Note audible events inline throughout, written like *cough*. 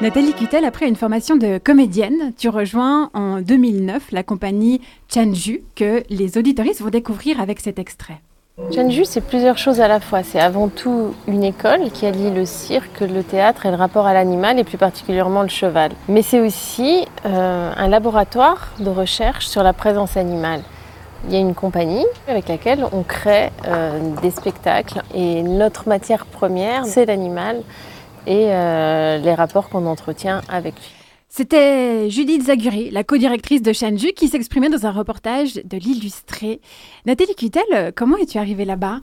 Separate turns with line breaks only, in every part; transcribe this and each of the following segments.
Nathalie Cutel, après une formation de comédienne, tu rejoins en 2009 la compagnie Chanju que les auditoristes vont découvrir avec cet extrait.
Chanju, c'est plusieurs choses à la fois. C'est avant tout une école qui allie le cirque, le théâtre et le rapport à l'animal, et plus particulièrement le cheval. Mais c'est aussi euh, un laboratoire de recherche sur la présence animale. Il y a une compagnie avec laquelle on crée euh, des spectacles, et notre matière première, c'est l'animal et euh, les rapports qu'on entretient avec lui.
C'était Judith Zaguri, la co-directrice de Shanju, qui s'exprimait dans un reportage de l'Illustré. Nathalie Cutel, comment es-tu arrivée là-bas?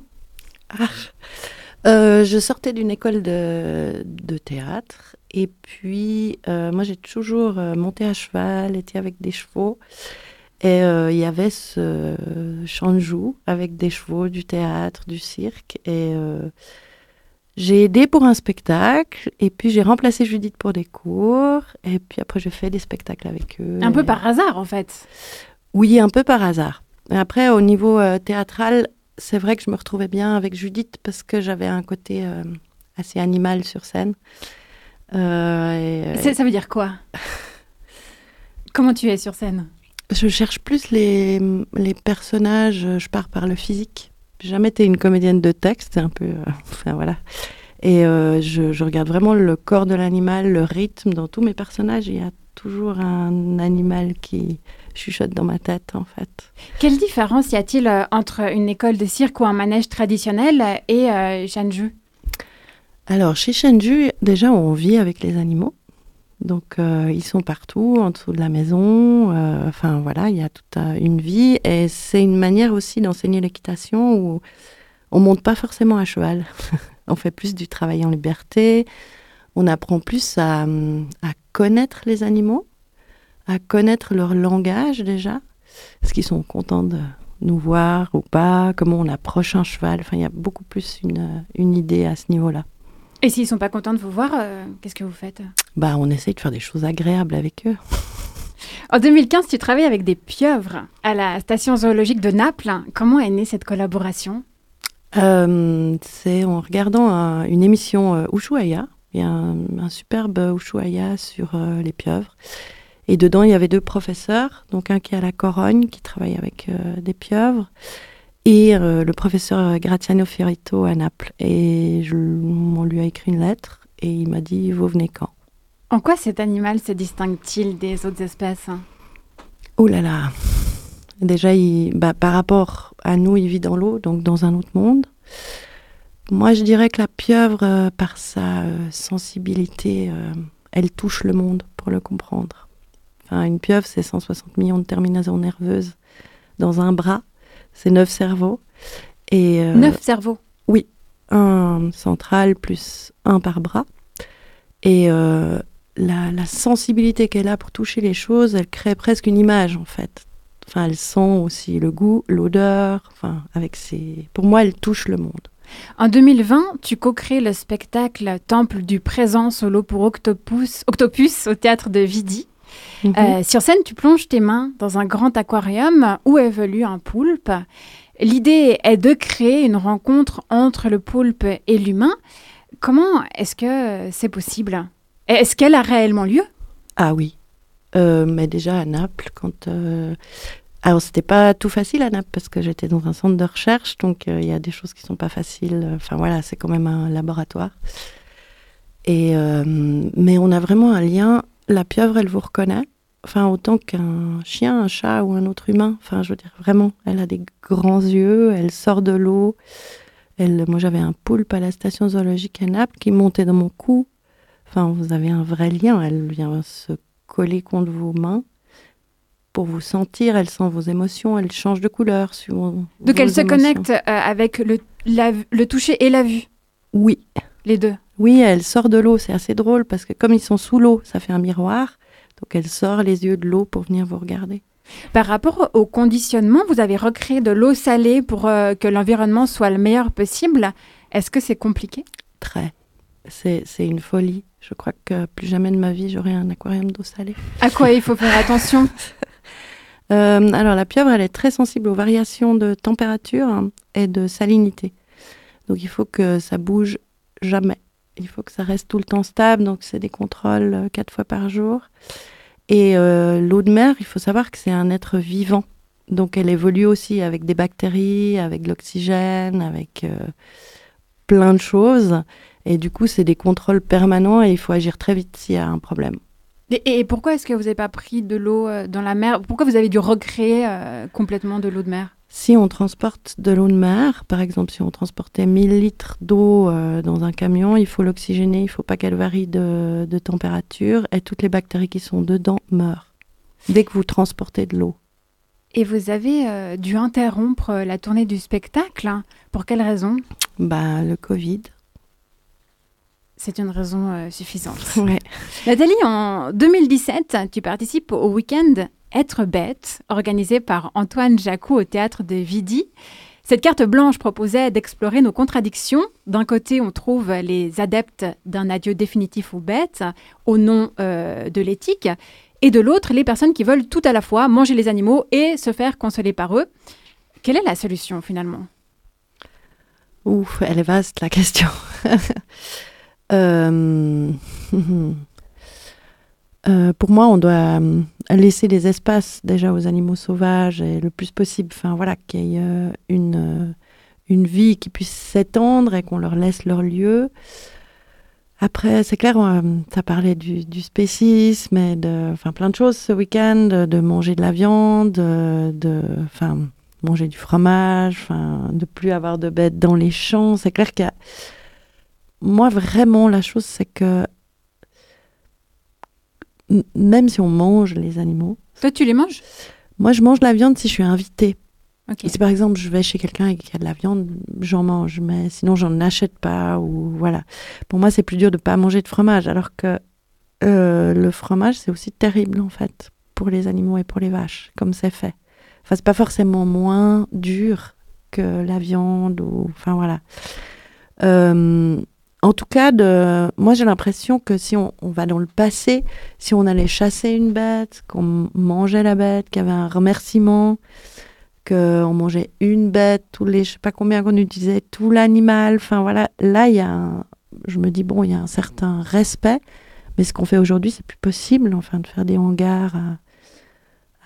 Ah, euh, Je sortais d'une école de, théâtre et puis euh, moi j'ai toujours monté à cheval, été avec des chevaux. Et il y avait ce Shanju avec des chevaux, du théâtre, du cirque. Et j'ai aidé pour un spectacle, et puis j'ai remplacé Judith pour des cours, et puis après j'ai fait des spectacles avec eux.
Un peu par hasard en fait
Oui, un peu par hasard. Après, au niveau euh, théâtral, c'est vrai que je me retrouvais bien avec Judith parce que j'avais un côté euh, assez animal sur scène.
Euh, ça veut dire quoi? *laughs* Comment tu es sur scène?
Je cherche plus les, les personnages, je pars par le physique. J'ai jamais été une comédienne de texte, un peu. Euh, *laughs* enfin voilà. Et euh, je, regarde vraiment le corps de l'animal, le rythme dans tous mes personnages. Il y a toujours un animal qui chuchote dans ma tête, en fait.
Quelle différence y a-t-il euh, entre une école de cirque ou un manège traditionnel et euh, Shanju
Alors, chez Shanju, déjà, on vit avec les animaux. Donc euh, ils sont partout, en dessous de la maison. Euh, enfin voilà, il y a toute une vie. Et c'est une manière aussi d'enseigner l'équitation où on monte pas forcément à cheval. *laughs* on fait plus du travail en liberté. On apprend plus à, connaître les animaux, à connaître leur langage déjà. Est-ce qu'ils sont contents de nous voir ou pas? Comment on approche un cheval? Enfin, il y a beaucoup plus une idée à ce niveau-là.
Et s'ils sont pas contents de vous voir, euh, qu'est-ce que vous faites?
Bah, on essaye de faire des choses agréables avec eux. *laughs*
En 2015, tu travailles avec des pieuvres à la station zoologique de Naples. Comment est née cette collaboration?
Euh, C'est en regardant une émission euh, Ushuaïa. Il y a un, superbe Ushuaïa sur euh, les pieuvres. Et dedans, il y avait deux professeurs. Donc, un qui est à la Corogne, qui travaille avec des pieuvres, et euh, le professeur Graziano Fiorito à Naples. Et je, on lui a écrit une lettre et il m'a dit Vous venez quand?
En quoi cet animal se distingue-t-il des autres espèces?
Oh là là Déjà, il, bah, par rapport à nous, il vit dans l'eau, donc dans un autre monde. Moi, je dirais que la pieuvre, euh, par sa euh, sensibilité, elle touche le monde pour le comprendre. Enfin, une pieuvre, c'est 160 millions de terminaisons nerveuses dans un bras c'est neuf cerveaux.
Et, euh, neuf cerveaux
Oui, un central plus un par bras. Et euh, la, sensibilité qu'elle a pour toucher les choses, elle crée presque une image en fait. Enfin, elle sent aussi le goût, l'odeur. Enfin, avec ses... Pour moi, elle touche le monde.
En 2020, tu co-crées le spectacle Temple du présent solo pour Octopus, Octopus au théâtre de Vidi. Mhm. Euh, sur scène, tu plonges tes mains dans un grand aquarium où évolue un poulpe. L'idée est de créer une rencontre entre le poulpe et l'humain. Comment est-ce que c'est possible? Est-ce qu'elle a réellement lieu?
Ah oui. Euh, mais déjà à Naples, quand. Euh... Alors, c'était pas tout facile à Naples parce que j'étais dans un centre de recherche, donc euh, il y a des choses qui sont pas faciles. Enfin voilà, c'est quand même un laboratoire. Et, mais on a vraiment un lien la pieuvre, elle vous reconnaît? Enfin, autant qu'un chien, un chat ou un autre humain? Enfin, je veux dire, vraiment, elle a des grands yeux, elle sort de l'eau. Elle, moi, j'avais un poulpe à la station zoologique à Naples qui montait dans mon cou. Enfin, vous avez un vrai lien. Elle vient se coller contre vos mains pour vous sentir. Elle sent vos émotions. Elle change de couleur suivant.
Donc, elle se connecte euh, avec le, le toucher et la vue?
Oui.
Les deux?
Oui, elle sort de l'eau, c'est assez drôle parce que comme ils sont sous l'eau, ça fait un miroir. Donc elle sort les yeux de l'eau pour venir vous regarder.
Par rapport au conditionnement, vous avez recréé de l'eau salée pour euh, que l'environnement soit le meilleur possible. Est-ce que c'est compliqué?
Très. C'est une folie. Je crois que plus jamais de ma vie, j'aurai un aquarium d'eau salée.
À quoi il faut faire attention? *laughs*
Euh, Alors la pieuvre, elle est très sensible aux variations de température et de salinité. Donc il faut que ça bouge jamais. Il faut que ça reste tout le temps stable. Donc c'est des contrôles euh, quatre fois par jour. Et euh, l'eau de mer, il faut savoir que c'est un être vivant. Donc elle évolue aussi avec des bactéries, avec de l'oxygène, avec euh, plein de choses. Et du coup, c'est des contrôles permanents et il faut agir très vite s'il y a un problème.
Et, pourquoi est-ce que vous n'avez pas pris de l'eau dans la mer? Pourquoi vous avez dû recréer complètement de l'eau de mer?
Si on transporte de l'eau de mer, par exemple, si on transportait 1000 litres d'eau euh, dans un camion, il faut l'oxygéner, il ne faut pas qu'elle varie de, température et toutes les bactéries qui sont dedans meurent dès que vous transportez de l'eau.
Et vous avez euh, dû interrompre euh, la tournée du spectacle. Hein. Pour quelle raison?
Bah, Le Covid.
C'est une raison suffisante.
Ouais.
Nathalie, en 2017, tu participes au week-end être bête, organisé par Antoine Jacou au théâtre de Vidi. Cette carte blanche proposait d'explorer nos contradictions. D'un côté, on trouve les adeptes d'un adieu définitif aux bêtes au nom euh, de l'éthique, et de l'autre, les personnes qui veulent tout à la fois manger les animaux et se faire consoler par eux. Quelle est la solution finalement?
Ouf, elle est vaste la question. *laughs* euh... *laughs* Euh, pour moi, on doit euh, laisser des espaces déjà aux animaux sauvages et le plus possible, enfin voilà, qu'il y ait euh, une, une vie qui puisse s'étendre et qu'on leur laisse leur lieu. Après, c'est clair, ça parlait du, du spécisme et de, enfin plein de choses ce week-end, de, manger de la viande, de, enfin manger du fromage, enfin de plus avoir de bêtes dans les champs. C'est clair qu'il y a, moi vraiment la chose, c'est que même si on mange les animaux.
Toi, tu les manges?
Moi, je mange la viande si je suis invitée. Si par exemple je vais chez quelqu'un et qu'il y a de la viande, j'en mange, mais sinon j'en achète pas ou voilà. Pour moi, c'est plus dur de pas manger de fromage, alors que euh, le fromage c'est aussi terrible en fait pour les animaux et pour les vaches, comme c'est fait. Enfin, c'est pas forcément moins dur que la viande ou enfin voilà. Euh, en tout cas, moi j'ai l'impression que si on, va dans le passé, si on allait chasser une bête, qu'on mangeait la bête, qu'il y avait un remerciement, qu'on mangeait une bête, tous les, je sais pas combien qu'on utilisait, tout l'animal, enfin voilà, là il y a je me dis bon, il y a un certain respect, mais ce qu'on fait aujourd'hui, c'est plus possible, enfin, de faire des hangars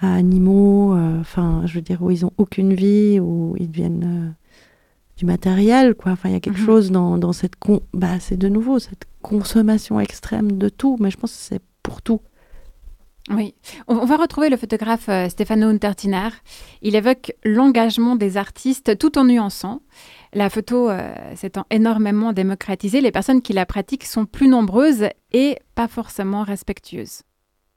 à, animaux, euh, enfin, je veux dire, où ils ont aucune vie, où ils deviennent... Euh, du matériel, quoi. Enfin, il y a quelque mhm. chose dans, dans cette con... bah, c'est de nouveau cette consommation extrême de tout, mais je pense que c'est pour tout.
Oui, on va retrouver le photographe euh, Stefano Untertiner. Il évoque l'engagement des artistes tout en nuançant. La photo euh, s'étant énormément démocratisée, les personnes qui la pratiquent sont plus nombreuses et pas forcément respectueuses.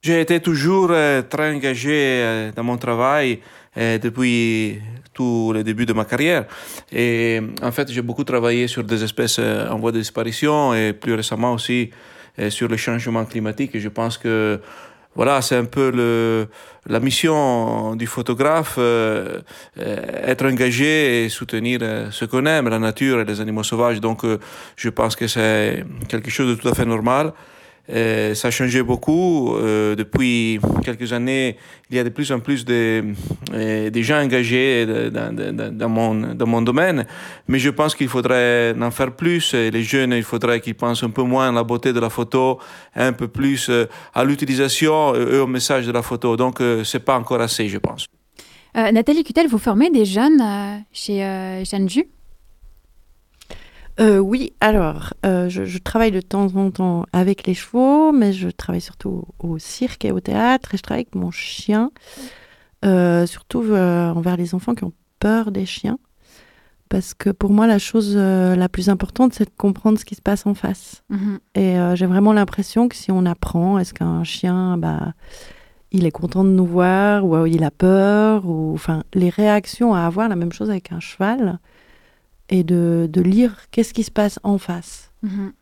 J'ai été toujours euh, très engagé dans mon travail depuis tout le début de ma carrière. Et en fait, j'ai beaucoup travaillé sur des espèces euh, en voie de disparition et plus récemment aussi euh, sur le changement climatique. Et je pense que voilà, c'est un peu le, la mission du photographe, euh, être engagé et soutenir ce qu'on aime, la nature et les animaux sauvages. Donc, je pense que c'est quelque chose de tout à fait normal. Euh, ça a changé beaucoup. Euh, depuis quelques années, il y a de plus en plus de, euh, de gens engagés dans, dans, dans, mon, dans mon domaine. Mais je pense qu'il faudrait en faire plus. Les jeunes, il faudrait qu'ils pensent un peu moins à la beauté de la photo, un peu plus à l'utilisation et au message de la photo. Donc, c'est pas encore assez, je pense.
Nathalie Cutel, vous formez des jeunes chez Jeanne Jus
euh, oui, alors, euh, je, travaille de temps en temps avec les chevaux, mais je travaille surtout au, cirque et au théâtre, et je travaille avec mon chien, euh, surtout envers les enfants qui ont peur des chiens. Parce que pour moi, la chose la plus importante, c'est de comprendre ce qui se passe en face. Mhm. Et j'ai vraiment l'impression que si on apprend, est-ce qu'un chien, bah, il est content de nous voir, ou il a peur, ou enfin, les réactions à avoir, la même chose avec un cheval et de, de lire qu'est-ce qui se passe en face.
Mhm.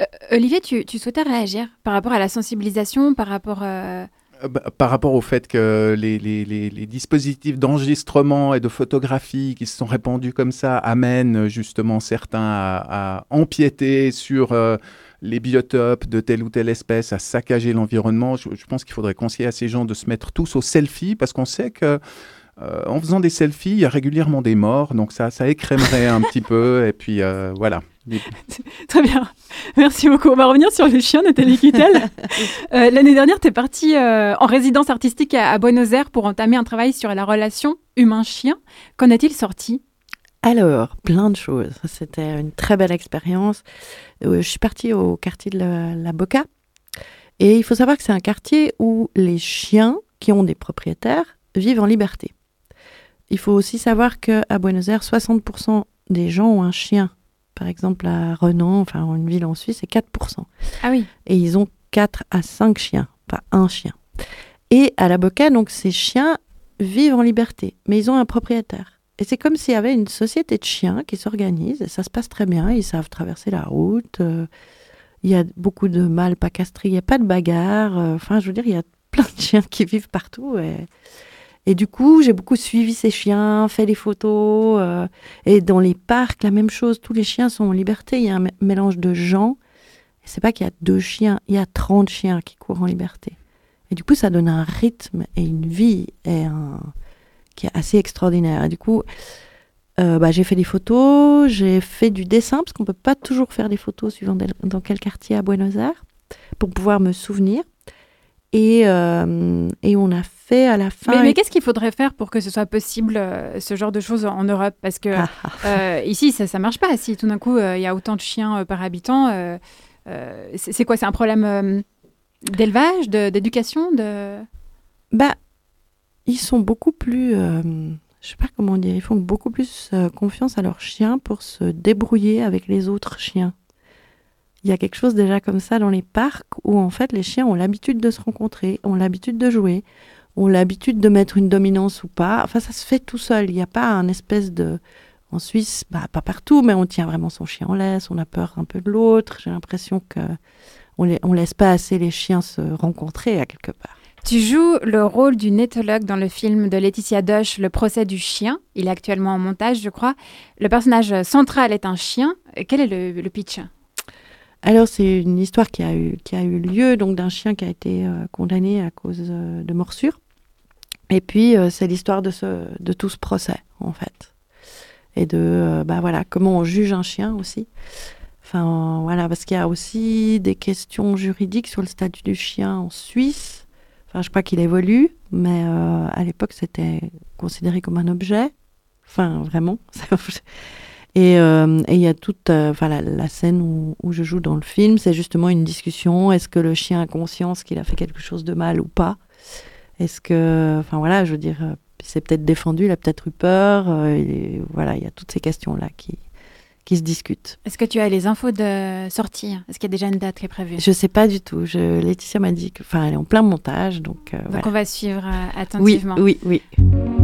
Euh, Olivier, tu, tu, souhaitais réagir par rapport à la sensibilisation, par rapport... Euh,
euh, bah, par rapport au fait que les, les, les, dispositifs d'enregistrement et de photographie qui se sont répandus comme ça amènent justement certains à, empiéter sur les biotopes de telle ou telle espèce, à saccager l'environnement. Je, je pense qu'il faudrait conseiller à ces gens de se mettre tous au selfie parce qu'on sait que en faisant des selfies, il y a régulièrement des morts, donc ça, ça écrémerait un petit peu, et puis voilà. *laughs*
Très bien. Merci beaucoup. On va revenir sur les chiens, Nathalie Kittel. *laughs* euh, L'année dernière, tu es partie en résidence artistique à, à, Buenos Aires pour entamer un travail sur la relation humain-chien. Qu'en est-il sorti?
Alors, plein de choses. C'était une très belle expérience. Euh, je suis partie au quartier de la, Boca. Et il faut savoir que c'est un quartier où les chiens qui ont des propriétaires vivent en liberté. Il faut aussi savoir qu'à Buenos Aires, 60% des gens ont un chien. Par exemple, à Renan, enfin une ville en Suisse, c'est 4%.
Ah oui.
Et ils ont 4 à 5 chiens, pas un chien. Et à la Boca, donc ces chiens vivent en liberté, mais ils ont un propriétaire. Et c'est comme s'il y avait une société de chiens qui s'organise et ça se passe très bien. Ils savent traverser la route. Euh, il y a beaucoup de mâles pas castrés. Il n'y a pas de bagarre. Euh, enfin, je veux dire, il y a plein de chiens qui vivent partout. Et, et du coup, j'ai beaucoup suivi ces chiens, fait des photos. Euh, et dans les parcs, la même chose. Tous les chiens sont en liberté. Il y a un mélange de gens. C'est pas qu'il y a deux chiens. Il y a 30 chiens qui courent en liberté. Et du coup, ça donne un rythme et une vie et un qui est assez extraordinaire. Et du coup, euh, bah, j'ai fait des photos, j'ai fait du dessin, parce qu'on ne peut pas toujours faire des photos suivant dans quel quartier à Buenos Aires, pour pouvoir me souvenir. Et, euh, et on a fait à la fin.
Mais, qu'est-ce qu'il faudrait faire pour que ce soit possible, euh, ce genre de choses en Europe? Parce que ah, ah. ici, ça ne marche pas. Si tout d'un coup, il y a autant de chiens par habitant, c'est quoi? C'est un problème d'élevage, d'éducation de...
Bah, ils sont beaucoup plus, euh, je sais pas comment dire, ils font beaucoup plus euh, confiance à leurs chiens pour se débrouiller avec les autres chiens. Il y a quelque chose déjà comme ça dans les parcs où en fait les chiens ont l'habitude de se rencontrer, ont l'habitude de jouer, ont l'habitude de mettre une dominance ou pas. Enfin, ça se fait tout seul. Il n'y a pas un espèce de. En Suisse, bah, pas partout, mais on tient vraiment son chien en laisse, on a peur un peu de l'autre. J'ai l'impression que on, on laisse pas assez les chiens se rencontrer à quelque part.
Tu joues le rôle d'une éthologue dans le film de Laetitia Doche, Le procès du chien. Il est actuellement en montage, je crois. Le personnage central est un chien. Quel est le, pitch?
Alors c'est une histoire qui a eu, qui a eu lieu donc d'un chien qui a été euh, condamné à cause euh, de morsures. Et puis euh, c'est l'histoire de, ce, de tout ce procès en fait. Et de bah voilà comment on juge un chien aussi. Enfin voilà parce qu'il y a aussi des questions juridiques sur le statut du chien en Suisse je crois qu'il évolue, mais à l'époque, c'était considéré comme un objet. Enfin, vraiment. *laughs* Euh, et il y a toute euh, enfin, la, scène où, où, je joue dans le film, c'est justement une discussion. Est-ce que le chien a conscience qu'il a fait quelque chose de mal ou pas? Est-ce que, enfin voilà, je veux dire, il s'est peut-être défendu, il a peut-être eu peur. Et, voilà, il y a toutes ces questions-là qui, qui se discutent.
Est-ce que tu as les infos de sortie? Est-ce qu'il y a déjà une date qui est prévue?
Je ne sais pas du tout. Je, Laetitia m'a dit qu'elle est en plein montage. Donc,
euh, donc on va suivre euh, attentivement.
Oui, oui, oui.